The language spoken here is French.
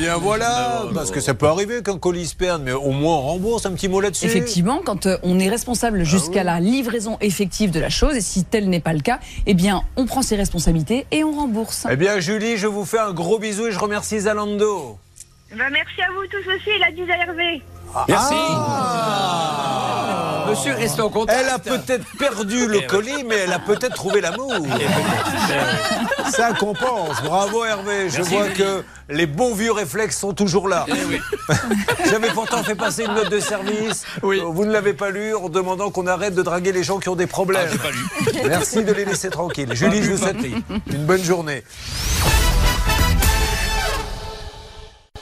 bien voilà, parce que ça peut arriver qu'un colis se perde, mais au moins on rembourse un petit mot là-dessus. Effectivement, quand euh, on est responsable jusqu'à la livraison effective de la chose, et si tel n'est pas le cas, eh bien, on prend ses responsabilités et on rembourse. Eh bien, Julie, je vous fais un gros bisou et je remercie Zalando. Bah, merci à vous tous aussi, la disait Hervé. Merci. Ah. Monsieur, restez en contact. Elle a peut-être perdu le colis, mais elle a peut-être trouvé l'amour. Ça compense. Bravo Hervé. Je Merci, vois Julie. que les bons vieux réflexes sont toujours là. Eh oui. J'avais pourtant fait passer une note de service. Oui. Vous ne l'avez pas lu en demandant qu'on arrête de draguer les gens qui ont des problèmes. Ah, j'ai pas lu. Merci de les laisser tranquilles. Julie, je vous souhaite une bonne journée.